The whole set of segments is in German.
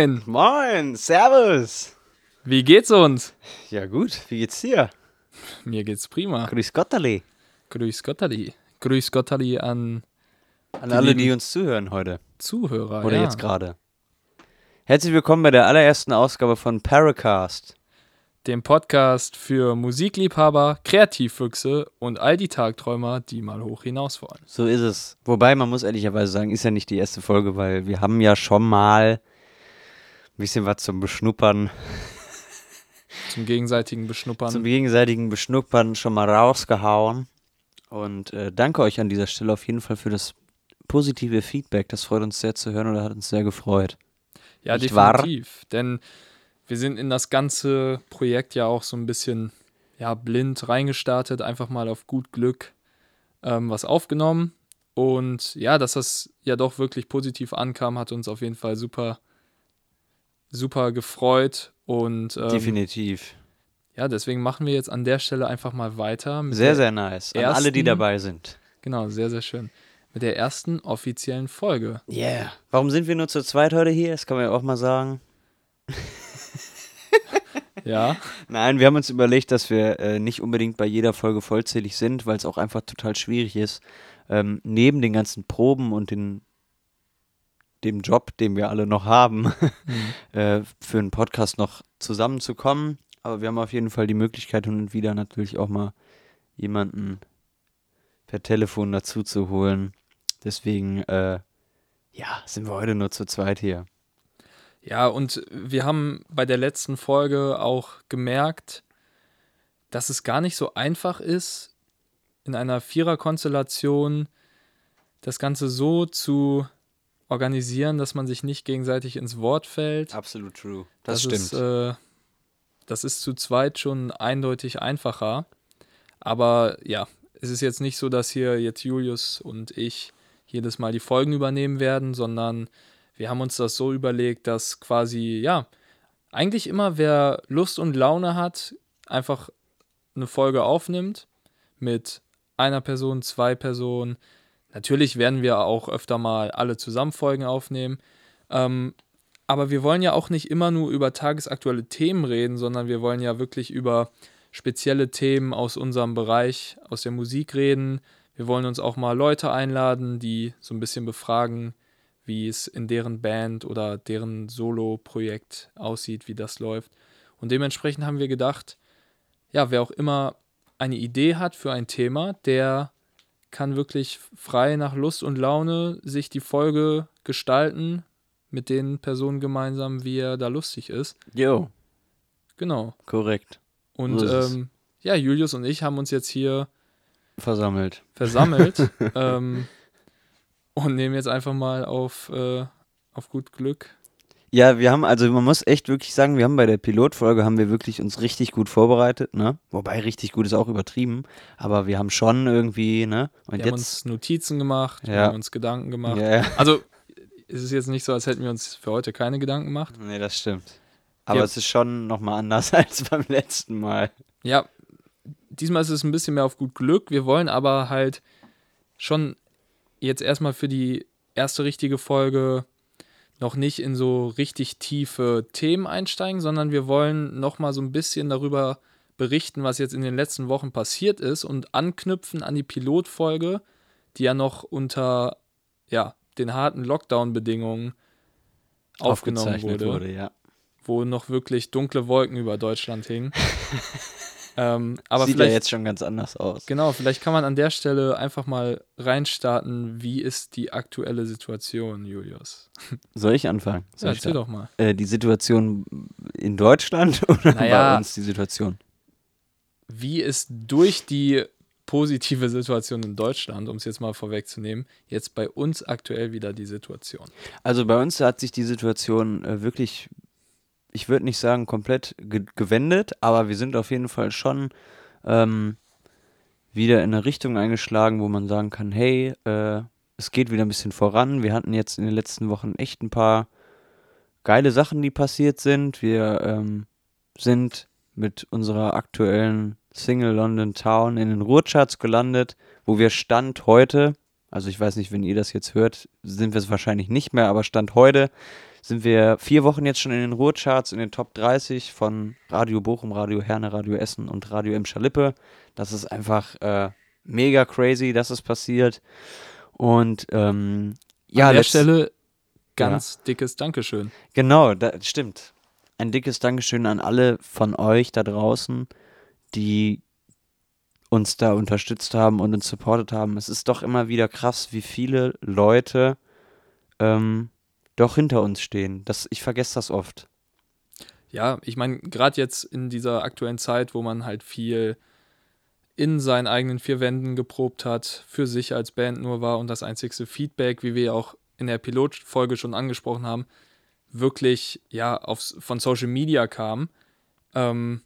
Moin! moin, servus. Wie geht's uns? Ja gut, wie geht's dir? Mir geht's prima. Grüß Gotterli. Grüß Gottali. Grüß Gottali an An Die alle, die uns zuhören heute. Zuhörer. Oder ja. jetzt gerade. Herzlich willkommen bei der allerersten Ausgabe von Paracast. Dem Podcast für Musikliebhaber, Kreativfüchse und all die Tagträumer, die mal hoch hinaus wollen. So ist es. Wobei, man muss ehrlicherweise sagen, ist ja nicht die erste Folge, weil wir haben ja schon mal bisschen was zum Beschnuppern, Zum gegenseitigen Beschnuppern. zum gegenseitigen Beschnuppern schon mal rausgehauen. Und äh, danke euch an dieser Stelle auf jeden Fall für das positive Feedback. Das freut uns sehr zu hören oder hat uns sehr gefreut. ja, nicht wahr? definitiv. Denn wir sind in das ganze Projekt ja auch so ein bisschen ja, blind reingestartet, einfach mal auf gut Glück ähm, was aufgenommen. Und ja, dass das ja doch wirklich positiv ankam, hat uns auf jeden Fall super, super gefreut. Und ähm, Definitiv. ja, deswegen machen wir jetzt an der Stelle einfach mal weiter. Mit Sehr, sehr nice. An alle, die dabei sind. Genau, sehr, sehr schön. Mit der ersten offiziellen Folge. Yeah. Warum sind wir nur zu zweit heute hier? Das kann man ja auch mal sagen. Ja, Nein, wir haben uns überlegt, dass wir äh, nicht unbedingt bei jeder Folge vollzählig sind, weil es auch einfach total schwierig ist, ähm, neben den ganzen Proben und den, dem Job, den wir alle noch haben, äh, für einen Podcast noch zusammenzukommen. Aber wir haben auf jeden Fall die Möglichkeit, hin und wieder natürlich auch mal jemanden per Telefon dazu zu holen. Deswegen, äh, ja, sind wir heute nur zu zweit hier. Ja, und wir haben bei der letzten Folge auch gemerkt, dass es gar nicht so einfach ist, in einer Viererkonstellation das Ganze so zu organisieren, dass man sich nicht gegenseitig ins Wort fällt. Absolut true. Das Ist, äh, das ist zu zweit schon eindeutig einfacher. Aber ja, es ist jetzt nicht so, dass hier jetzt Julius und ich jedes Mal die Folgen übernehmen werden, sondern wir haben uns das so überlegt, dass quasi, ja, eigentlich immer wer Lust und Laune hat, einfach eine Folge aufnimmt mit einer Person, zwei Personen. Natürlich werden wir auch öfter mal alle zusammen Folgen aufnehmen. Ähm, aber wir wollen ja auch nicht immer nur über tagesaktuelle Themen reden, sondern wir wollen ja wirklich über spezielle Themen aus unserem Bereich, aus der Musik reden. Wir wollen uns auch mal Leute einladen, die so ein bisschen befragen, wie es in deren Band oder deren Solo-Projekt aussieht, wie das läuft. Und dementsprechend haben wir gedacht, ja, wer auch immer eine Idee hat für ein Thema, der kann wirklich frei nach Lust und Laune sich die Folge gestalten mit den Personen gemeinsam, wie er da lustig ist. Jo, Genau. korrekt. Und ähm, ja, Julius und ich haben uns jetzt hier Versammelt. versammelt ähm, und nehmen jetzt einfach mal auf, äh, auf gut Glück. Ja, wir haben, also man muss echt wirklich sagen, wir haben bei der Pilotfolge haben wir wirklich uns richtig gut vorbereitet, ne? Wobei richtig gut ist auch übertrieben, aber wir haben schon irgendwie, ne? Und Wir haben jetzt. uns Notizen gemacht, wir Ja. haben uns Gedanken gemacht. Ja, ja. Also es ist jetzt nicht so, als hätten wir uns für heute keine Gedanken gemacht. Nee, das stimmt. Aber Ja. es ist schon nochmal anders als beim letzten Mal. Ja, diesmal ist es ein bisschen mehr auf gut Glück. Wir wollen aber halt schon jetzt erstmal für die erste richtige Folge noch nicht in so richtig tiefe Themen einsteigen, sondern wir wollen noch mal so ein bisschen darüber berichten, was jetzt in den letzten Wochen passiert ist und anknüpfen an die Pilotfolge, die ja noch unter ja, den harten Lockdown-Bedingungen aufgenommen wurde wurde, ja. wo noch wirklich dunkle Wolken über Deutschland hingen. ähm, aber Sieht ja jetzt schon ganz anders aus. genau, vielleicht kann man an der Stelle einfach mal reinstarten, wie ist die aktuelle Situation, Julius? Soll ich anfangen? Soll Ja, ich erzähl da- doch mal. Äh, die Situation in Deutschland oder Naja. bei uns die Situation? Wie ist durch die positive Situation in Deutschland, um es jetzt mal vorwegzunehmen, jetzt bei uns aktuell wieder die Situation? Also bei uns hat sich die Situation äh, wirklich, ich würde nicht sagen komplett ge gewendet, aber wir sind auf jeden Fall schon ähm, wieder in eine Richtung eingeschlagen, wo man sagen kann, hey, äh, es geht wieder ein bisschen voran. Wir hatten jetzt in den letzten Wochen echt ein paar geile Sachen, die passiert sind. Wir ähm, sind mit unserer aktuellen Single London Town in den Ruhrcharts gelandet, wo wir Stand heute, Also ich weiß nicht, wenn ihr das jetzt hört, sind wir es wahrscheinlich nicht mehr, aber Stand heute sind wir vier Wochen jetzt schon in den Ruhrcharts, in den Top 30 von Radio Bochum, Radio Herne, Radio Essen und Radio M. Schalippe. Das ist einfach äh, mega crazy, dass es passiert. Und ähm, ja, An der Stelle ganz dickes Dankeschön. Genau, das stimmt. Ein dickes Dankeschön an alle von euch da draußen, die uns da unterstützt haben und uns supportet haben. Es ist doch immer wieder krass, wie viele Leute ähm, doch hinter uns stehen. Das, ich vergesse das oft. Ja, ich meine, gerade jetzt in dieser aktuellen Zeit, wo man halt viel in seinen eigenen vier Wänden geprobt hat, für sich als Band nur war und das einzigste Feedback, wie wir auch in der Pilotfolge schon angesprochen haben, wirklich ja aufs, von Social Media kam, ähm,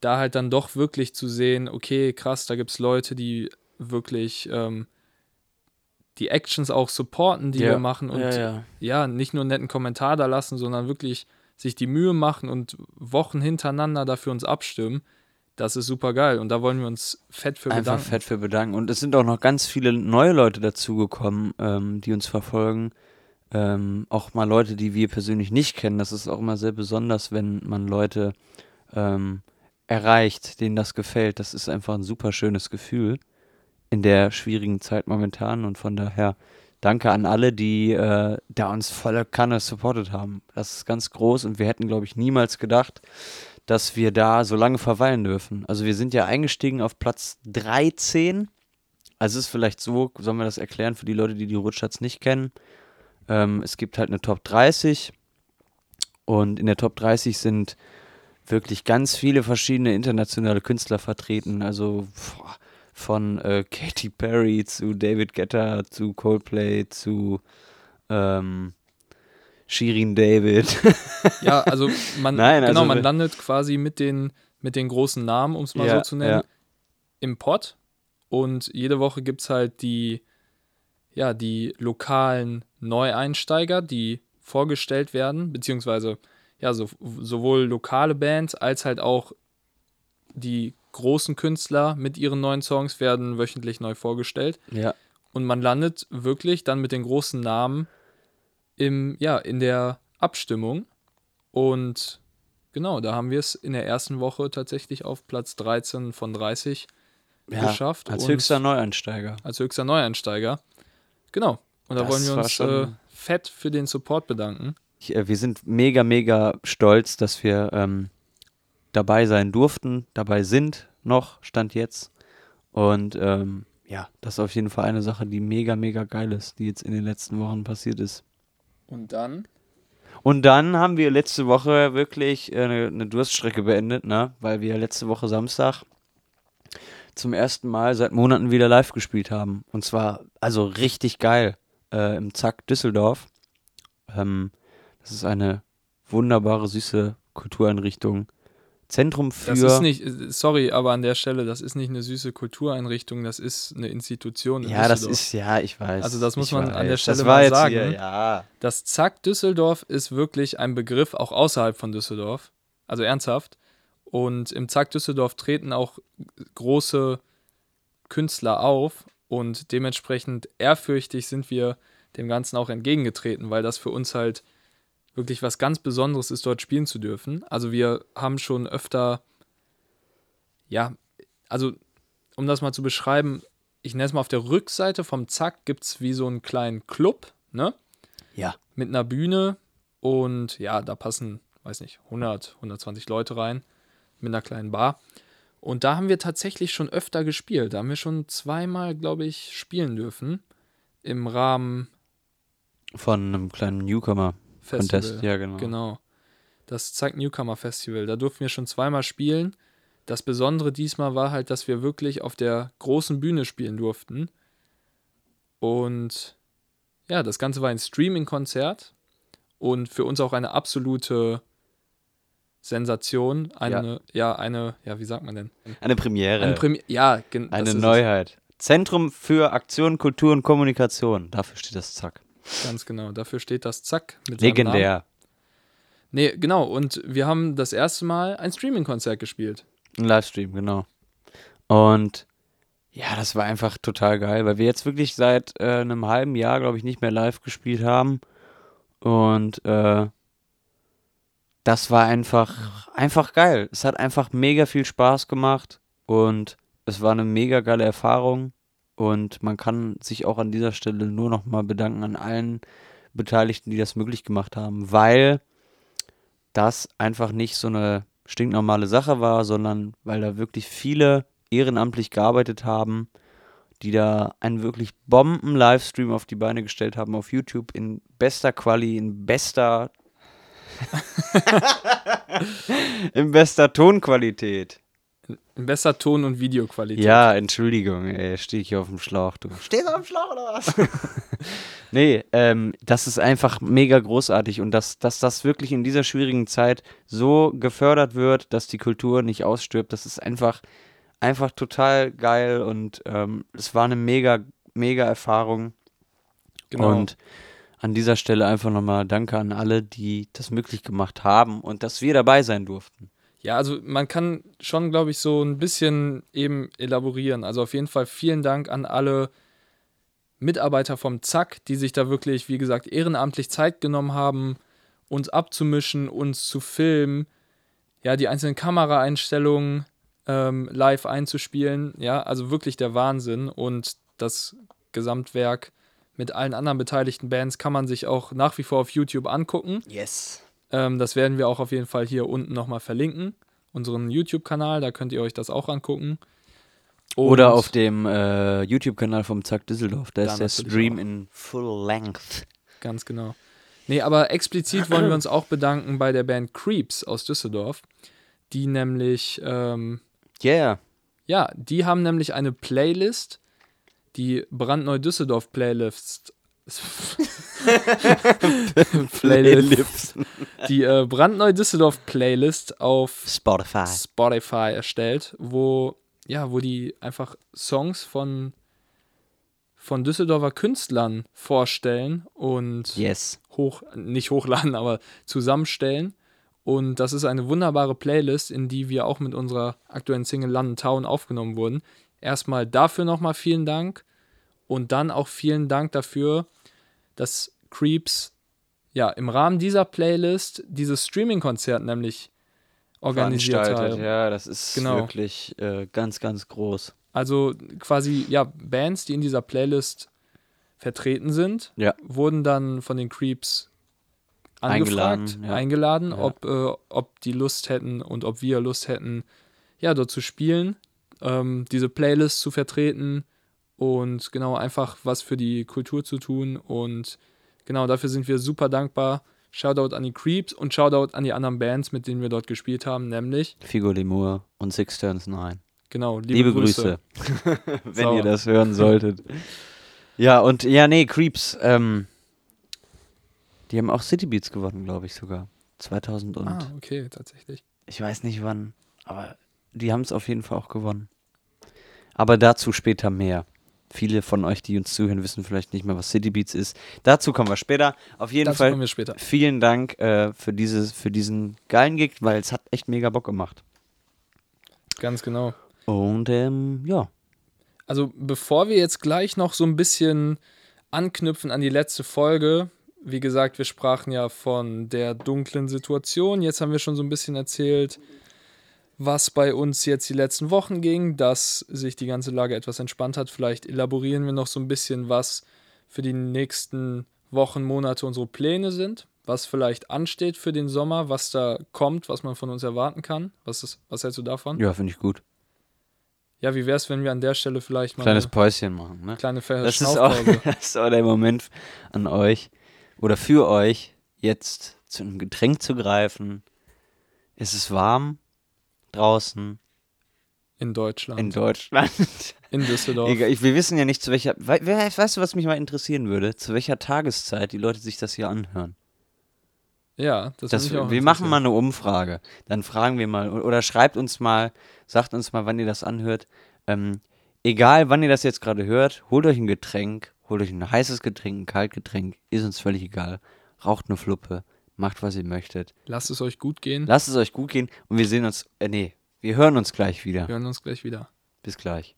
da halt dann doch wirklich zu sehen, okay, krass, da gibt es Leute, die wirklich ähm, die Actions auch supporten, die Ja. wir machen und Ja, ja. ja, nicht nur einen netten Kommentar da lassen, sondern wirklich sich die Mühe machen und Wochen hintereinander dafür uns abstimmen. Das ist super geil und da wollen wir uns fett für Einfach bedanken. fett für bedanken. Und es sind auch noch ganz viele neue Leute dazugekommen, ähm, die uns verfolgen. Ähm, auch mal Leute, die wir persönlich nicht kennen. Das ist auch immer sehr besonders, wenn man Leute ähm, erreicht, denen das gefällt. Das ist einfach ein super schönes Gefühl in der schwierigen Zeit momentan. Und von daher danke an alle, die äh, da uns volle Kanne supportet haben. Das ist ganz groß und wir hätten, glaube ich, niemals gedacht, dass wir da so lange verweilen dürfen. Also wir sind ja eingestiegen auf Platz 13. Also es ist vielleicht so, sollen wir das erklären für die Leute, die die Rutschatz nicht kennen. Ähm, es gibt halt eine Top 30 und in der Top 30 sind wirklich ganz viele verschiedene internationale Künstler vertreten. Also boah, von äh, Katy Perry zu David Guetta zu Coldplay zu ähm, Shirin David. Ja, also man, Nein, genau, also man landet quasi mit den, mit den großen Namen, um es mal Ja, so zu nennen, ja. im Pott. Und jede Woche gibt es halt die, ja, die lokalen Neueinsteiger, die vorgestellt werden, beziehungsweise ja, so, sowohl lokale Bands als halt auch die großen Künstler mit ihren neuen Songs werden wöchentlich neu vorgestellt. Ja, Und man landet wirklich dann mit den großen Namen im, ja, in der Abstimmung. Und genau, da haben wir es in der ersten Woche tatsächlich auf Platz 13 von 30 ja geschafft. als höchster Neueinsteiger. als höchster Neueinsteiger. Genau. Und da Das wollen wir uns äh, fett für den Support bedanken. Ich, äh, wir sind mega, mega stolz, dass wir ähm, dabei sein durften, dabei sind noch, Stand jetzt. Und ähm, ja, das ist auf jeden Fall eine Sache, die mega, mega geil ist, die jetzt in den letzten Wochen passiert ist. Und dann? Und dann haben wir letzte Woche wirklich äh, eine, eine Durststrecke beendet, ne? weil wir letzte Woche Samstag zum ersten Mal seit Monaten wieder live gespielt haben. Und zwar also richtig geil äh, im Zack Düsseldorf. Ähm, das ist eine wunderbare, süße Kultureinrichtung. Zentrum für. Das ist nicht, äh, sorry, aber an der Stelle, das ist nicht eine süße Kultureinrichtung, das ist eine Institution. In ja, das ist, ja, ich weiß. Also das muss man an der weiß. Stelle das mal sagen. Hier, ja. Das Zack Düsseldorf ist wirklich ein Begriff auch außerhalb von Düsseldorf. Also ernsthaft. Und im Zack Düsseldorf treten auch große Künstler auf und dementsprechend ehrfürchtig sind wir dem Ganzen auch entgegengetreten, weil das für uns halt wirklich was ganz Besonderes ist, dort spielen zu dürfen. Also wir haben schon öfter, ja, also um das mal zu beschreiben, ich nenne es mal auf der Rückseite vom Zack gibt es wie so einen kleinen Club, ne? Ja. mit einer Bühne und ja, da passen, weiß nicht, 100, 120 Leute rein mit einer kleinen Bar. Und da haben wir tatsächlich schon öfter gespielt. Da haben wir schon zweimal, glaube ich, spielen dürfen im Rahmen Von einem kleinen Newcomer. Festival. Contest, ja, genau. Genau. Das Zack Newcomer Festival. Da durften wir schon zweimal spielen. Das Besondere diesmal war halt, dass wir wirklich auf der großen Bühne spielen durften. Und ja, das Ganze war ein Streaming-Konzert und für uns auch eine absolute Sensation. Eine, ja, eine, ja, wie sagt man denn? Eine Premiere. Eine Premi ja, Eine ist es. Neuheit. Zentrum für Aktion, Kultur und Kommunikation. Dafür steht das Zack. Ganz genau. Dafür steht das Zack mit. Legendär. Nee, genau. Und wir haben das erste Mal ein Streaming-Konzert gespielt. Ein Livestream, genau. Und Ja, das war einfach total geil, weil wir jetzt wirklich seit äh, einem halben Jahr, glaube ich, nicht mehr live gespielt haben. Und äh, das war einfach, einfach geil. Es hat einfach mega viel Spaß gemacht und es war eine mega geile Erfahrung. Und man kann sich auch an dieser Stelle nur noch mal bedanken an allen Beteiligten, die das möglich gemacht haben, weil das einfach nicht so eine stinknormale Sache war, sondern weil da wirklich viele ehrenamtlich gearbeitet haben, die da einen wirklich Bomben-Livestream auf die Beine gestellt haben auf YouTube in bester Quali, in bester in bester Tonqualität. In bester Ton- und Videoqualität. Ja, Entschuldigung, ey, stehe ich hier auf dem Schlauch, du. Stehst du auf dem Schlauch oder was? nee, ähm, das ist einfach mega großartig und dass, dass das wirklich in dieser schwierigen Zeit so gefördert wird, dass die Kultur nicht ausstirbt, das ist einfach, einfach total geil und ähm, es war eine mega, mega Erfahrung. Genau. Und an dieser Stelle einfach nochmal Danke an alle, die das möglich gemacht haben und dass wir dabei sein durften. Ja, also man kann schon, glaube ich, so ein bisschen eben elaborieren. Also auf jeden Fall vielen Dank an alle Mitarbeiter vom Zack, die sich da wirklich, wie gesagt, ehrenamtlich Zeit genommen haben, uns abzumischen, uns zu filmen, ja, die einzelnen Kameraeinstellungen ähm, live einzuspielen. Ja, also wirklich der Wahnsinn. Und das Gesamtwerk mit allen anderen beteiligten Bands kann man sich auch nach wie vor auf YouTube angucken. Yes. Ähm, das werden wir auch auf jeden Fall hier unten nochmal verlinken. Unseren YouTube-Kanal, da könnt ihr euch das auch angucken. Und Oder auf dem äh, YouTube-Kanal vom Zack Düsseldorf. Da ist der Stream auch. in Full Length. Ganz genau. Nee, aber explizit wollen wir uns auch bedanken bei der Band Creeps aus Düsseldorf, die nämlich, ähm, Yeah. ja, die haben nämlich eine Playlist, die brandneu Düsseldorf Playlist. Playlist. Die äh, brandneu Düsseldorf Playlist auf Spotify. Spotify erstellt, wo ja, wo die einfach Songs von von Düsseldorfer Künstlern vorstellen und Yes. hoch nicht hochladen, aber zusammenstellen. Und das ist eine wunderbare Playlist, in die wir auch mit unserer aktuellen Single London Town aufgenommen wurden. Erstmal dafür nochmal vielen Dank und dann auch vielen Dank dafür, dass Creeps ja im Rahmen dieser Playlist dieses Streaming-Konzert nämlich organisiert haben. Ja, das ist Genau. wirklich äh, ganz, ganz groß. Also quasi, ja, Bands, die in dieser Playlist vertreten sind, Ja. wurden dann von den Creeps angefragt, Eingeladen, ja. eingeladen, Ja. ob, äh, ob die Lust hätten und ob wir Lust hätten, ja, dort zu spielen, ähm, diese Playlist zu vertreten und genau einfach was für die Kultur zu tun. Und genau dafür sind wir super dankbar. Shoutout an die Creeps und Shoutout an die anderen Bands, mit denen wir dort gespielt haben, nämlich, Figo Lemur und Six Turns 9. genau, liebe, Liebe, Grüße. Grüße, wenn So. ihr das hören solltet. ja, und ja, nee, Creeps, ähm, die haben auch City Beats gewonnen, glaube ich sogar. 2000 und Ah, okay, tatsächlich. ich weiß nicht wann, aber die haben es auf jeden Fall auch gewonnen. Aber dazu später mehr. Viele von euch, die uns zuhören, wissen vielleicht nicht mehr, was City Beats ist. Dazu kommen wir später. Auf jeden Dazu Fall kommen wir später. vielen Dank äh, für, dieses, für diesen geilen Gig, weil es hat echt mega Bock gemacht. Ganz genau. Und ähm, ja, Also bevor wir jetzt gleich noch so ein bisschen anknüpfen an die letzte Folge, wie gesagt, wir sprachen ja von der dunklen Situation. Jetzt haben wir schon so ein bisschen erzählt, was bei uns jetzt die letzten Wochen ging, dass sich die ganze Lage etwas entspannt hat. Vielleicht elaborieren wir noch so ein bisschen, was für die nächsten Wochen, Monate unsere Pläne sind, was vielleicht ansteht für den Sommer, was da kommt, was man von uns erwarten kann. Was, ist, was hältst du davon? ja, finde ich gut. Ja, wie wäre es, wenn wir an der Stelle vielleicht mal Kleines eine Päuschen machen, ne? kleine Das ist, auch, das ist auch der Moment an euch oder für euch, jetzt zu einem Getränk zu greifen. Es ist warm draußen in Deutschland, in in, Deutschland. Düsseldorf. Egal, ich, wir wissen ja nicht, zu welcher. we- Weißt du, was mich mal interessieren würde? Zu welcher Tageszeit die Leute sich das hier anhören? Ja, das, Das, auch wir machen mal eine Umfrage. Dann fragen wir mal, oder schreibt uns mal, sagt uns mal, wann ihr das anhört. Ähm, egal, wann ihr das jetzt gerade hört, holt euch ein Getränk, holt euch ein heißes Getränk, ein Kaltgetränk, ist uns völlig egal. Raucht eine Fluppe, macht, was ihr möchtet. Lasst es euch gut gehen. Lasst es euch gut gehen und wir sehen uns, äh, nee, wir hören uns gleich wieder. Wir hören uns gleich wieder. Bis gleich.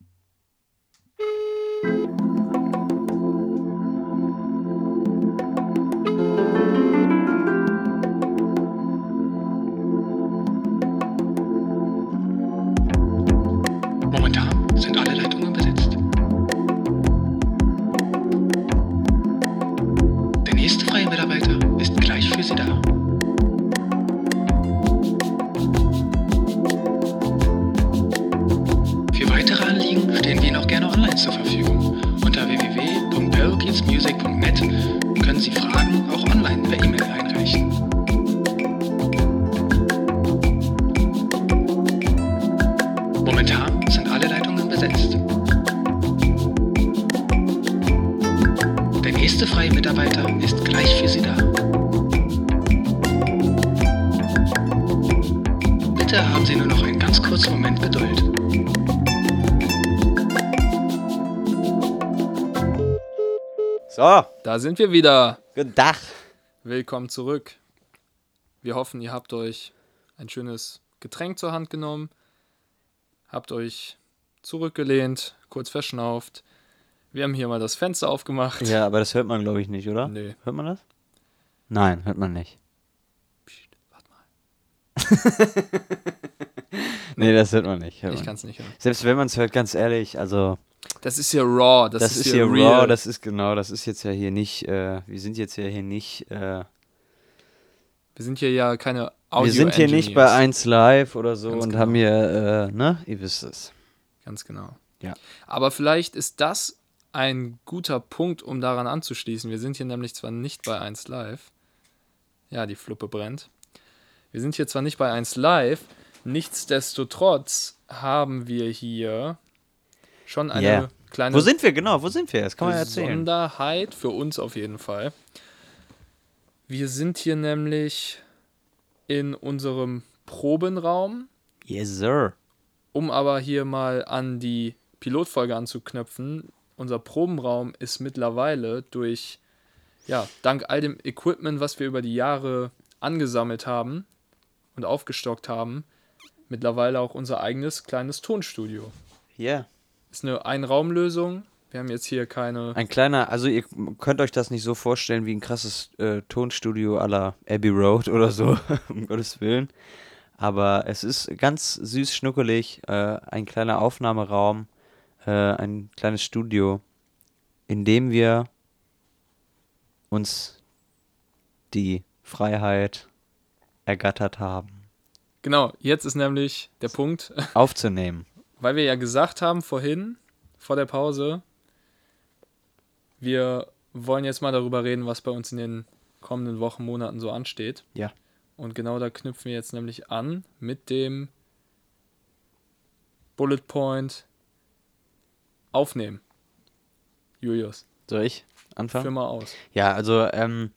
Da sind wir wieder. guten Tag. Willkommen zurück. Wir hoffen, ihr habt euch ein schönes Getränk zur Hand genommen, habt euch zurückgelehnt, kurz verschnauft. Wir haben hier mal das Fenster aufgemacht. Ja, aber das hört man, glaube ich, nicht, oder? Nee. Hört man das? Nein, hört man nicht. Psst, warte mal. Nee, das hört man nicht. Hört Ich kann es nicht hören. nicht. Selbst wenn man es hört, ganz ehrlich, also Das ist hier raw. Das, das, ist hier raw, das ist genau, das ist jetzt ja hier nicht, äh, wir sind jetzt ja hier nicht, äh, wir sind hier ja keine Audio wir sind hier nicht bei Engineers. 1 Live oder so Ganz und genau. haben hier, äh, ne, ihr wisst es. Ganz genau. Ja. Aber vielleicht ist das ein guter Punkt, um daran anzuschließen. Wir sind hier nämlich zwar nicht bei 1 Live. Ja, die Fluppe brennt. Wir sind hier zwar nicht bei 1 Live, nichtsdestotrotz haben wir hier schon eine Yeah. kleine Wo sind wir genau? Wo sind wir? Das kann man erzählen. Besonderheit für uns auf jeden Fall. Wir sind hier nämlich in unserem Probenraum Yes, sir. um aber hier mal an die Pilotfolge anzuknüpfen, unser Probenraum ist mittlerweile durch, ja, dank all dem Equipment, was wir über die Jahre angesammelt haben und aufgestockt haben, mittlerweile auch unser eigenes kleines Tonstudio. Ja. Ist eine Einraumlösung. Wir haben jetzt hier keine. Ein kleiner, also ihr könnt euch das nicht so vorstellen wie ein krasses äh, Tonstudio à la Abbey Road oder so, um Gottes Willen. Aber es ist ganz süß schnuckelig, äh, ein kleiner Aufnahmeraum, äh, ein kleines Studio, in dem wir uns die Freiheit ergattert haben, Genau, jetzt ist nämlich der Punkt, aufzunehmen. Weil wir ja gesagt haben vorhin, vor der Pause, wir wollen jetzt mal darüber reden, was bei uns in den kommenden Wochen, Monaten so ansteht. Ja. Und genau da knüpfen wir jetzt nämlich an mit dem Bullet Point aufnehmen. Julius, Soll ich anfangen? führ mal aus. Ja, also ähm,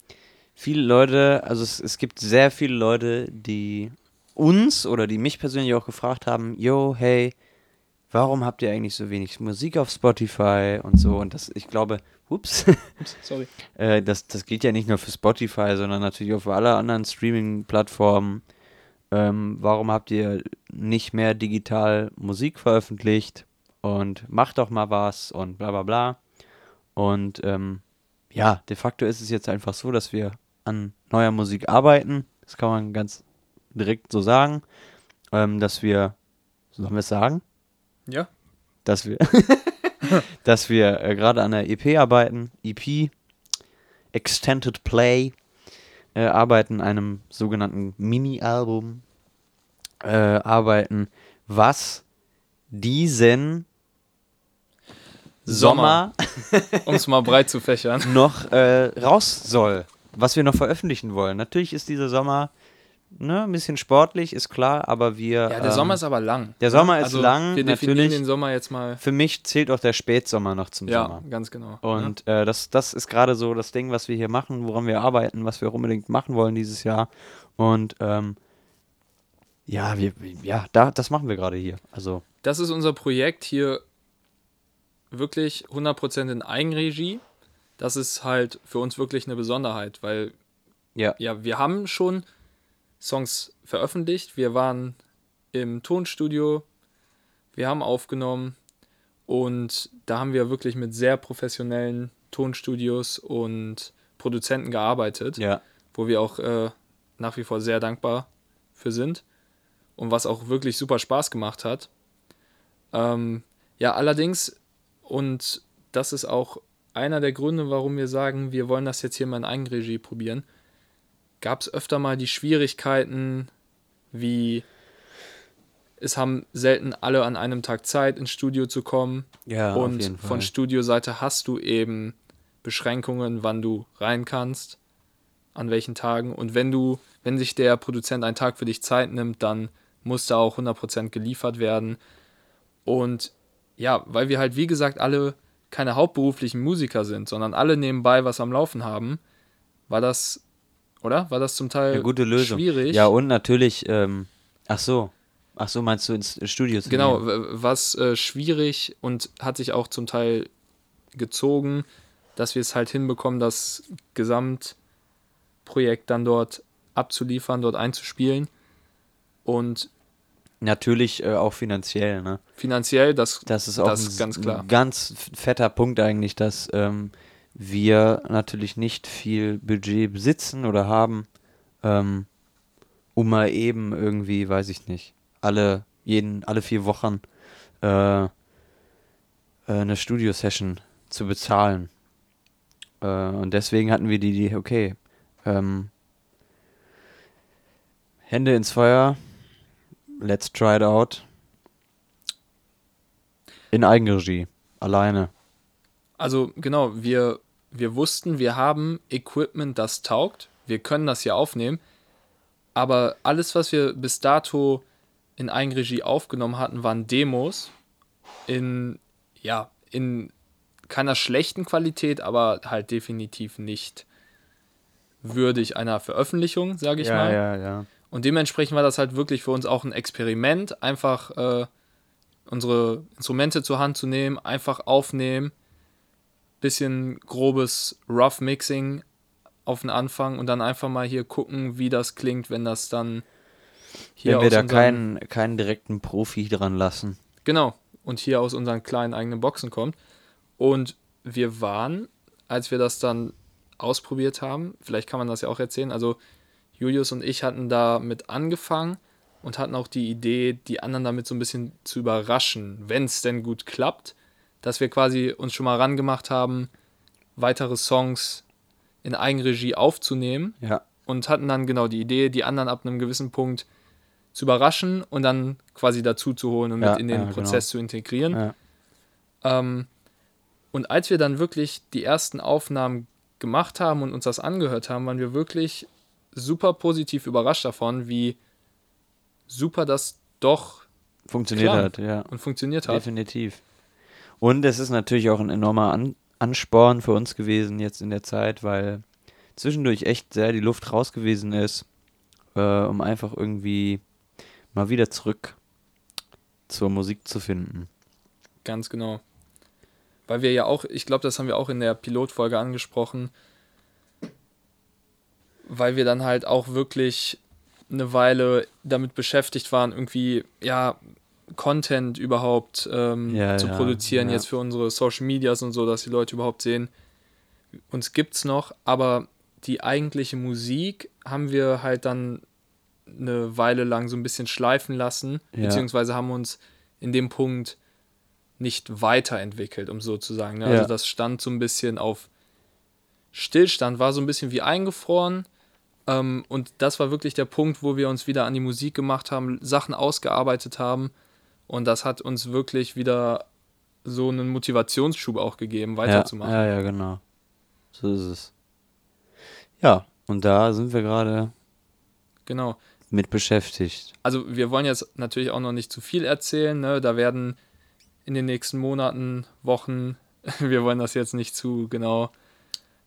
viele Leute, also es, es gibt sehr viele Leute, die uns oder die mich persönlich auch gefragt haben, yo, hey, warum habt ihr eigentlich so wenig Musik auf Spotify und so? Und das, ich glaube, ups, Sorry. äh, das, das geht ja nicht nur für Spotify, sondern natürlich auch für alle anderen Streaming-Plattformen. Ähm, warum habt ihr nicht mehr digital Musik veröffentlicht? Und macht doch mal was und bla bla bla. Und ähm, ja, de facto ist es jetzt einfach so, dass wir an neuer Musik arbeiten. Das kann man ganz direkt so sagen. Ähm, dass wir, sollen wir es sagen? Ja, Dass wir, dass wir äh, gerade an der EP arbeiten. EP, Extended Play, äh, arbeiten, einem sogenannten Mini-Album, äh, arbeiten, was diesen Sommer um es mal breit zu fächern. noch äh, raus soll, was wir noch veröffentlichen wollen. Natürlich ist dieser Sommer ne, ein bisschen sportlich, ist klar, aber wir. Ja, der ähm, Sommer ist aber lang. der Sommer ist also lang, Wir definieren natürlich. den Sommer jetzt mal. Für mich zählt auch der Spätsommer noch zum Ja, Sommer. ganz genau. Und äh, das, das ist gerade so das Ding, was wir hier machen, woran wir arbeiten, was wir auch unbedingt machen wollen dieses Jahr. Und ähm, ja, wir, ja, da, das machen wir gerade hier. Also, Das ist unser Projekt hier wirklich 100% in Eigenregie. Das ist halt für uns wirklich eine Besonderheit, weil ja. ja, wir haben schon Songs veröffentlicht. Wir waren im Tonstudio, wir haben aufgenommen und da haben wir wirklich mit sehr professionellen Tonstudios und Produzenten gearbeitet, Ja. wo wir auch äh, nach wie vor sehr dankbar für sind und was auch wirklich super Spaß gemacht hat. Ähm, ja, allerdings, und das ist auch einer der Gründe, warum wir sagen, wir wollen das jetzt hier mal in Eigenregie probieren, gab es öfter mal die Schwierigkeiten, wie es haben selten alle an einem Tag Zeit, ins Studio zu kommen. Ja, auf und jeden Fall. von Studioseite hast du eben Beschränkungen, wann du rein kannst, an welchen Tagen. Und wenn du, wenn sich der Produzent einen Tag für dich Zeit nimmt, dann muss da auch 100% geliefert werden. Und ja, weil wir halt, wie gesagt, alle keine hauptberuflichen Musiker sind, sondern alle nebenbei was am Laufen haben, war das, oder? War das zum Teil Eine gute Lösung. schwierig. Ja, und natürlich, ähm, ach so, ach so, meinst du ins Studio zu Genau, gehen? w- was äh, schwierig und hat sich auch zum Teil gezogen, dass wir es halt hinbekommen, das Gesamtprojekt dann dort abzuliefern, dort einzuspielen. Und Natürlich äh, auch finanziell, ne? finanziell, das, Das ist auch Das ein, ganz klar. ein ganz fetter Punkt eigentlich, dass ähm, wir natürlich nicht viel Budget besitzen oder haben, ähm, um mal eben irgendwie, weiß ich nicht, alle, jeden, alle vier Wochen äh, äh, eine Studio-Session zu bezahlen. Äh, und deswegen hatten wir die Idee, okay, ähm, Hände ins Feuer, let's try it out. In Eigenregie, alleine. also genau, wir, wir wussten, wir haben Equipment, das taugt, wir können das hier aufnehmen, aber alles, was wir bis dato in Eigenregie aufgenommen hatten, waren Demos in, ja, in keiner schlechten Qualität, aber halt definitiv nicht würdig einer Veröffentlichung, sage ich ja, mal. ja, ja. Und dementsprechend war das halt wirklich für uns auch ein Experiment, einfach äh, unsere Instrumente zur Hand zu nehmen, einfach aufnehmen, bisschen grobes Rough Mixing auf den Anfang und dann einfach mal hier gucken, wie das klingt, wenn das dann hier Wenn wir aus da unseren- keinen, keinen direkten Profi dran lassen. Genau. Und hier aus unseren kleinen eigenen Boxen kommt. Und wir waren, als wir das dann ausprobiert haben, vielleicht kann man das ja auch erzählen, also Julius und ich hatten damit angefangen und hatten auch die Idee, die anderen damit so ein bisschen zu überraschen, wenn es denn gut klappt, dass wir quasi uns schon mal rangemacht haben, weitere Songs in Eigenregie aufzunehmen Ja, und hatten dann genau die Idee, die anderen ab einem gewissen Punkt zu überraschen und dann quasi dazu zu holen und Ja, mit in den ja, Prozess zu integrieren. Ähm, und als wir dann wirklich die ersten Aufnahmen gemacht haben und uns das angehört haben, waren wir wirklich super positiv überrascht davon, wie super das doch Funktioniert hat, ja. und funktioniert hat. Definitiv. Und es ist natürlich auch ein enormer An Ansporn für uns gewesen jetzt in der Zeit, weil zwischendurch echt sehr die Luft raus gewesen ist, äh, um einfach irgendwie mal wieder zurück zur Musik zu finden. Ganz genau. Weil wir ja auch, ich glaube, das haben wir auch in der Pilotfolge angesprochen, weil wir dann halt auch wirklich eine Weile damit beschäftigt waren, irgendwie, ja, Content überhaupt ähm, Ja, zu ja, produzieren, ja. jetzt für unsere Social Medias und so, dass die Leute überhaupt sehen, uns gibt's noch, aber die eigentliche Musik haben wir halt dann eine Weile lang so ein bisschen schleifen lassen, beziehungsweise haben uns in dem Punkt nicht weiterentwickelt, um so zu sagen. Ne? Also das stand so ein bisschen auf Stillstand, war so ein bisschen wie eingefroren. Ähm, und das war wirklich der Punkt, wo wir uns wieder an die Musik gemacht haben, Sachen ausgearbeitet haben. Und das hat uns wirklich wieder so einen Motivationsschub auch gegeben, weiterzumachen. Ja, ja, ja, genau. So ist es. Ja, und da sind wir gerade Genau. mit beschäftigt. Also wir wollen jetzt natürlich auch noch nicht zu viel erzählen. Ne? Da werden in den nächsten Monaten, Wochen, wir wollen das jetzt nicht zu genau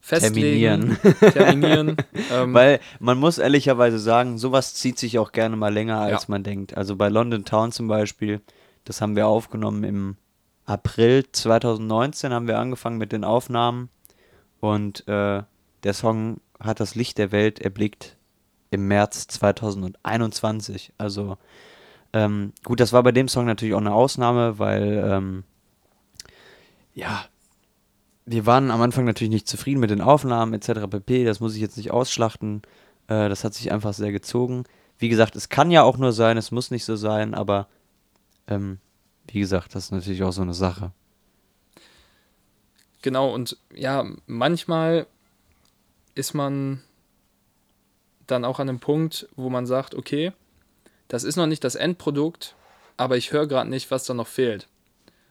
festlegen. Terminieren. Terminieren. ähm, Weil man muss ehrlicherweise sagen, sowas zieht sich auch gerne mal länger, als Ja. man denkt. Also bei London Town zum Beispiel, das haben wir aufgenommen im April 2019, haben wir angefangen mit den Aufnahmen und äh, der Song hat das Licht der Welt erblickt im März 2021. Also ähm, gut, das war bei dem Song natürlich auch eine Ausnahme, weil ähm, ja, wir waren am Anfang natürlich nicht zufrieden mit den Aufnahmen etc. pp. Das muss ich jetzt nicht ausschlachten. Äh, das hat sich einfach sehr gezogen. Wie gesagt, es kann ja auch nur sein, es muss nicht so sein, aber ähm, wie gesagt, das ist natürlich auch so eine Sache. Genau, und ja, manchmal ist man dann auch an einem Punkt, wo man sagt, okay, das ist noch nicht das Endprodukt, aber ich höre gerade nicht, was da noch fehlt.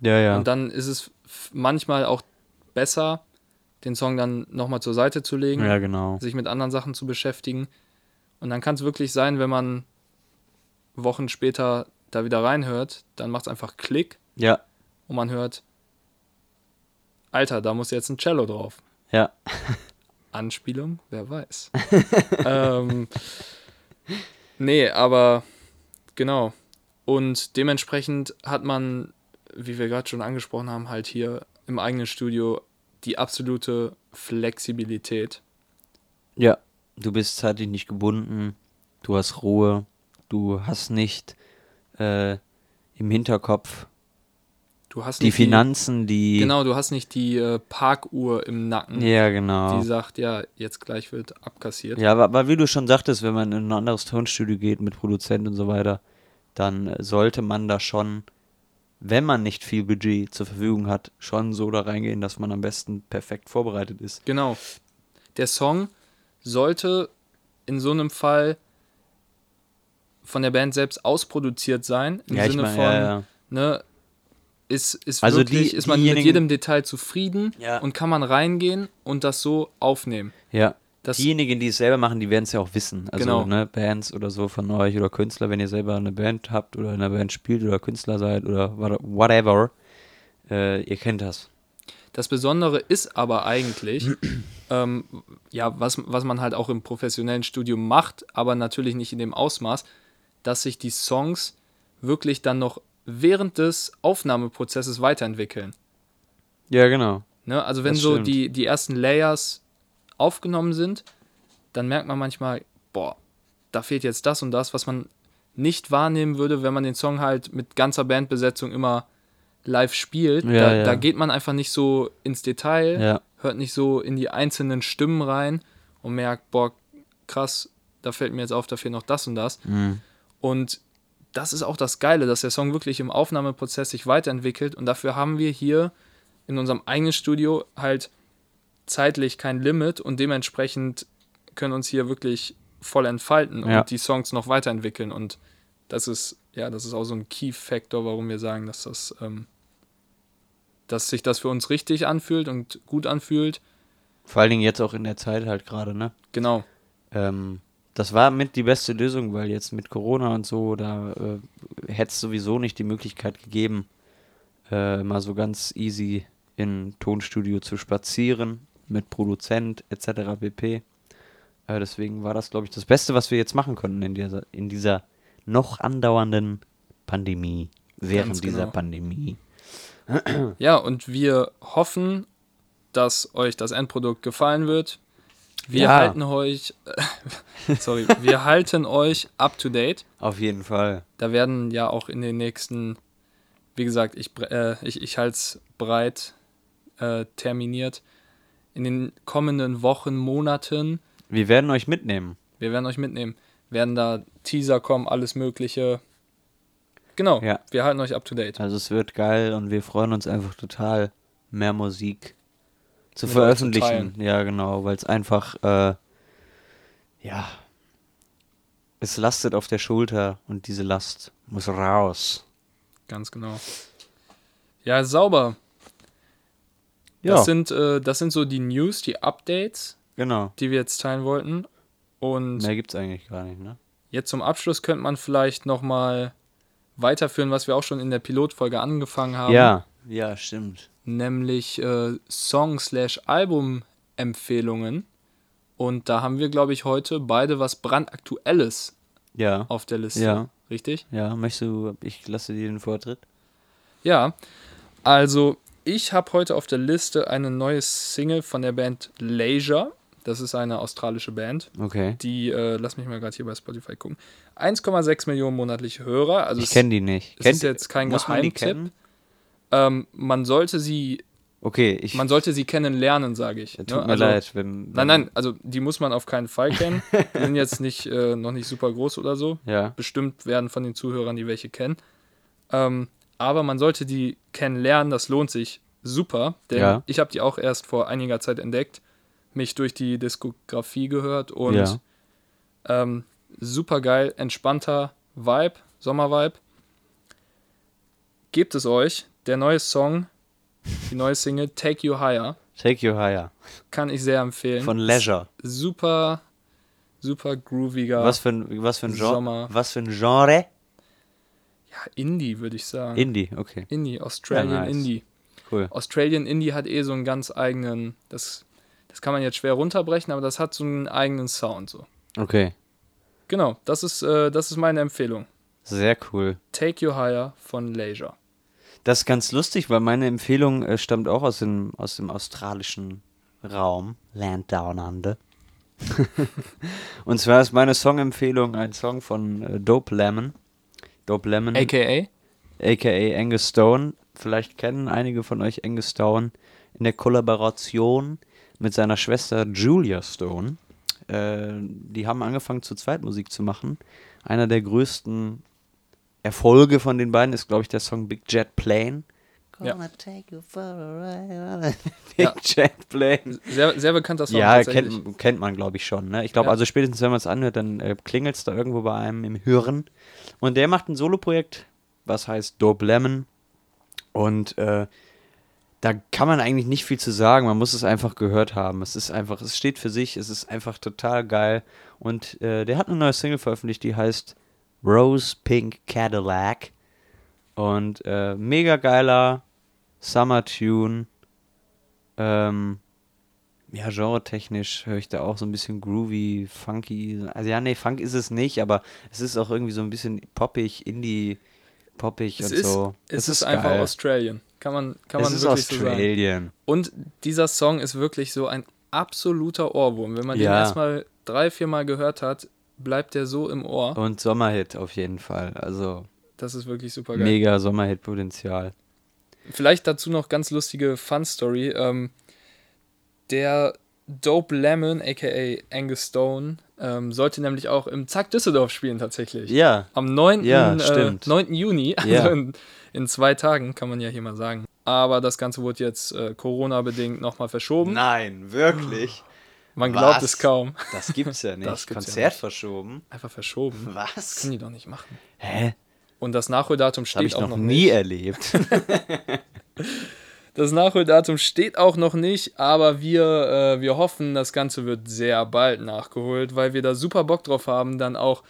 Ja, ja. Und dann ist es manchmal auch besser, den Song dann nochmal zur Seite zu legen, ja, genau. sich mit anderen Sachen zu beschäftigen. Und dann kann es wirklich sein, wenn man Wochen später da wieder reinhört, dann macht es einfach Klick Ja, und man hört, Alter, da muss jetzt ein Cello drauf. ja. Anspielung, wer weiß. ähm, nee, aber genau. Und dementsprechend hat man, wie wir gerade schon angesprochen haben, halt hier im eigenen Studio die absolute Flexibilität. Ja, du bist zeitlich nicht gebunden, du hast Ruhe, du hast nicht äh, im Hinterkopf Du hast die Finanzen, die. Genau, du hast nicht die äh, Parkuhr im Nacken, Ja, genau. die sagt, ja, jetzt gleich wird abkassiert. Ja, aber, aber wie du schon sagtest, wenn man in ein anderes Tonstudio geht mit Produzent und so weiter, dann sollte man da schon, wenn man nicht viel Budget zur Verfügung hat, schon so da reingehen, dass man am besten perfekt vorbereitet ist. Genau. Der Song sollte in so einem Fall von der Band selbst ausproduziert sein. Im ja, ich Sinne meine, von, ja, ja. ne, ist, ist Also wirklich, die- ist man mit jedem Detail zufrieden und kann man reingehen und das so aufnehmen. ja. Das, Diejenigen, die es selber machen, die werden es ja auch wissen. Also Genau. ne, Bands oder so von euch oder Künstler, wenn ihr selber eine Band habt oder in einer Band spielt oder Künstler seid oder what- whatever, äh, ihr kennt das. das Besondere ist aber eigentlich, ähm, ja, was, was man halt auch im professionellen Studium macht, aber natürlich nicht in dem Ausmaß, dass sich die Songs wirklich dann noch während des Aufnahmeprozesses weiterentwickeln. Ja, genau. Ne? Also wenn Das so stimmt. die, die ersten Layers aufgenommen sind, dann merkt man manchmal, boah, da fehlt jetzt das und das, was man nicht wahrnehmen würde, wenn man den Song halt mit ganzer Bandbesetzung immer live spielt. Ja, da, ja. da geht man einfach nicht so ins Detail, Ja. hört nicht so in die einzelnen Stimmen rein und merkt, boah, krass, da fällt mir jetzt auf, da fehlt noch das und das. Mhm. Und das ist auch das Geile, dass der Song wirklich im Aufnahmeprozess sich weiterentwickelt und dafür haben wir hier in unserem eigenen Studio halt zeitlich kein Limit und dementsprechend können uns hier wirklich voll entfalten Ja. und die Songs noch weiterentwickeln und das ist ja das ist auch so ein Key Factor, warum wir sagen, dass das ähm, dass sich das für uns richtig anfühlt und gut anfühlt. Vor allen Dingen jetzt auch in der Zeit halt gerade, ne? Genau. Ähm, das war mit die beste Lösung, weil jetzt mit Corona und so, da äh, hätte es sowieso nicht die Möglichkeit gegeben, äh, mal so ganz easy in Tonstudio zu spazieren mit Produzent etc. pp. Äh, deswegen war das, glaube ich, das Beste, was wir jetzt machen konnten in dieser, in dieser noch andauernden Pandemie, während Ganz dieser genau. Pandemie. Ja, und wir hoffen, dass euch das Endprodukt gefallen wird. Wir Ja. halten euch, sorry, wir halten euch up to date. Auf jeden Fall. Da werden ja auch in den nächsten, wie gesagt, ich, äh, ich, ich halte es breit äh, terminiert. In den kommenden Wochen, Monaten, Wir werden euch mitnehmen. wir werden euch mitnehmen, werden da Teaser kommen, alles Mögliche. Genau, Ja. wir halten euch up to date. Also es wird geil und wir freuen uns einfach total, mehr Musik zu Mit euch zu veröffentlichen. ja, genau, weil es einfach, äh, ja, es lastet auf der Schulter und diese Last muss raus. Ganz genau. Ja, sauber. Ja, Das sind, äh, das sind so die News, die Updates, genau. die wir jetzt teilen wollten. Und Mehr gibt's eigentlich gar nicht, ne? jetzt zum Abschluss könnte man vielleicht nochmal weiterführen, was wir auch schon in der Pilotfolge angefangen haben. Ja, ja, stimmt. Nämlich äh, Song-Album-Empfehlungen. Und da haben wir, glaube ich, heute beide was brandaktuelles Ja, auf der Liste. Ja. Richtig? ja, möchtest du, ich lasse dir den Vortritt. Ja, also ich habe heute auf der Liste eine neue Single von der Band Leisure. Das ist eine australische Band, Okay. die, äh, lass mich mal gerade hier bei Spotify gucken, 1,6 Millionen monatliche Hörer. Also Ich kenne die nicht. es Kennt- ist jetzt kein muss man Geheimtipp. kennen? Ähm, man sollte sie, Okay, ich, man sollte sie kennenlernen, sage ich. tut ne? mir also, leid, wenn, wenn... Nein, nein, also die muss man auf keinen Fall kennen. die sind jetzt nicht, äh, noch nicht super groß oder so. Ja, Bestimmt werden von den Zuhörern die welche kennen. Ähm, aber man sollte die kennenlernen, das lohnt sich super, denn Ja. ich habe die auch erst vor einiger Zeit entdeckt, mich durch die Diskografie gehört und Ja. ähm, super geil, entspannter Vibe, Sommervibe. Gebt es euch, der neue Song, die neue Single Take You Higher, Take You Higher. kann ich sehr empfehlen. Von Leisure. Super, super grooviger. Was für ein, was für ein Genre? Sommer. Was für ein Genre? Indie, würde ich sagen. Indie, okay. Indie, Australian Ja, nice. Indie. Cool. Australian Indie hat eh so einen ganz eigenen, das, das kann man jetzt schwer runterbrechen, aber das hat so einen eigenen Sound. So. Okay. Genau, das ist, äh, das ist meine Empfehlung. Sehr cool. Take You Higher von Leisure. Das ist ganz lustig, weil meine Empfehlung äh, stammt auch aus dem, aus dem australischen Raum. Land Down Under. Und zwar ist meine Songempfehlung ein Song von äh, Dope Lemon. Dope Lemon, AKA? aka Angus Stone. Vielleicht kennen einige von euch Angus Stone in der Kollaboration mit seiner Schwester Julia Stone. Äh, die haben angefangen zu zweit Musik zu machen. Einer der größten Erfolge von den beiden ist, glaube ich, der Song Big Jet Plane. Ja. Gonna take you for a ride. Big Ja. Jet Plane. Sehr, sehr bekannter Song. Ja, kennt, kennt man, glaube ich, schon. Ne? Ich glaube, Ja. also spätestens, wenn man es anhört, dann äh, klingelt es da irgendwo bei einem im Hirn. Und der macht ein Soloprojekt, was heißt Dope Lemon. Und äh, da kann man eigentlich nicht viel zu sagen. Man muss es einfach gehört haben. Es ist einfach, es steht für sich, es ist einfach total geil. Und äh, der hat eine neue Single veröffentlicht, die heißt Rose Pink Cadillac. Und äh, mega geiler Summer Tune. Ähm, ja, genre-technisch höre ich da auch so ein bisschen groovy, funky. Also ja, nee, Funk ist es nicht, aber es ist auch irgendwie so ein bisschen poppig, Indie, poppig Es und ist, so. es ist einfach geil. Australian. Kann man, kann es man ist wirklich so sagen. Australien. Und dieser Song ist wirklich so ein absoluter Ohrwurm. Wenn man den Ja. erstmal drei, vier Mal gehört hat, bleibt der so im Ohr. Und Sommerhit auf jeden Fall. Also Das ist wirklich super geil. mega Sommerhit-Potenzial. Vielleicht dazu noch ganz lustige Fun-Story. Ähm, der Dope Lemon, aka Angus Stone, ähm, sollte nämlich auch im Zack Düsseldorf spielen tatsächlich. Ja, Am 9. Ja, äh, stimmt. 9. Juni, also Ja. in, in zwei Tagen, kann man ja hier mal sagen. Aber das Ganze wurde jetzt äh, Corona-bedingt nochmal verschoben. nein, wirklich. Man glaubt Was? es kaum. Das gibt's ja nicht. Das gibt's ja Konzert nicht. verschoben. Einfach verschoben. Das Was? können die doch nicht machen. Hä? Und das Nachholdatum Das habe steht ich auch noch noch nie nicht. erlebt. Das Nachholdatum steht auch noch nicht, aber wir, äh, wir hoffen, das Ganze wird sehr bald nachgeholt, weil wir da super Bock drauf haben, dann auch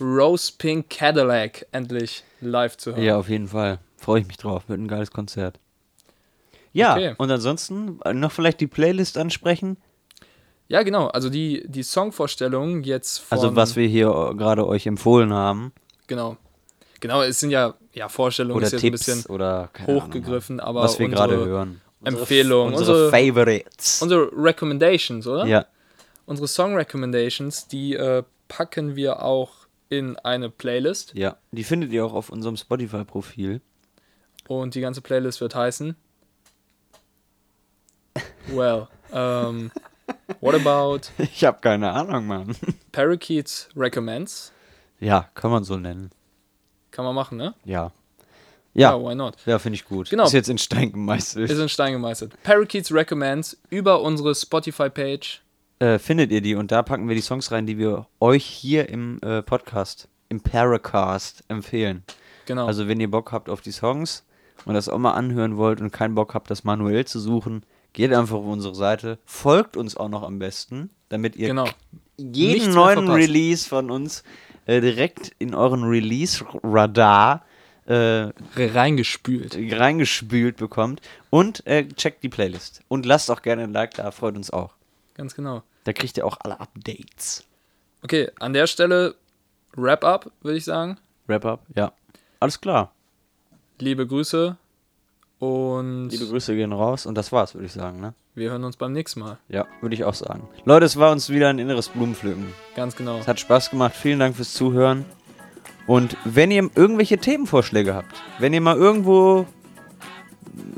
Rose Pink Cadillac endlich live zu hören. ja, auf jeden Fall. Freue ich mich drauf. Wird ein geiles Konzert. Ja, Okay. und ansonsten äh, noch vielleicht die Playlist ansprechen. Ja, genau. Also die, die Songvorstellung jetzt von. Also was wir hier äh, gerade euch empfohlen haben. Genau. Genau, es sind ja, ja Vorstellungen, Oder ist jetzt Tipps ein bisschen oder hochgegriffen, Ahnung, aber was wir gerade hören. Empfehlungen, unsere, unsere- Favorites. unsere Recommendations, oder? ja, Unsere Song Recommendations, die äh, packen wir auch in eine Playlist. ja. Die findet ihr auch auf unserem Spotify-Profil. Und die ganze Playlist wird heißen. Well, um, what about Ich habe keine Ahnung, Mann. Parakeets Recommends? Ja, kann man so nennen. Kann man machen, ne? Ja. Ja, why not? ja, finde ich gut. Genau. Ist jetzt in Stein gemeißelt. Ist in Stein gemeißelt. Parakeets Recommends über unsere Spotify-Page. äh, findet ihr die und da packen wir die Songs rein, die wir euch hier im äh, Podcast, im Paracast empfehlen. Genau. Also wenn ihr Bock habt auf die Songs und das auch mal anhören wollt und keinen Bock habt, das manuell zu suchen, geht einfach auf unsere Seite, folgt uns auch noch am besten, damit ihr genau. jeden Nichts neuen. Release von uns äh, direkt in euren Release-Radar äh, Reingespült. reingespült bekommt und äh, checkt die Playlist. Und lasst auch gerne ein Like da, freut uns auch. Ganz genau. Da kriegt ihr auch alle Updates. Okay, an der Stelle Wrap-up, würde ich sagen. Wrap-up, ja. Alles klar. Liebe Grüße und Liebe Grüße gehen raus und das war's, würde ich sagen, ne? Wir hören uns beim nächsten Mal. Ja, würde ich auch sagen. Leute, es war uns wieder ein inneres Blumenpflücken. Ganz genau. Es hat Spaß gemacht. Vielen Dank fürs Zuhören. Und wenn ihr irgendwelche Themenvorschläge habt, wenn ihr mal irgendwo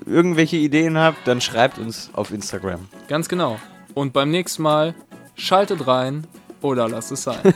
irgendwelche Ideen habt, dann schreibt uns auf Instagram. Ganz genau. Und beim nächsten Mal schaltet rein oder lasst es sein.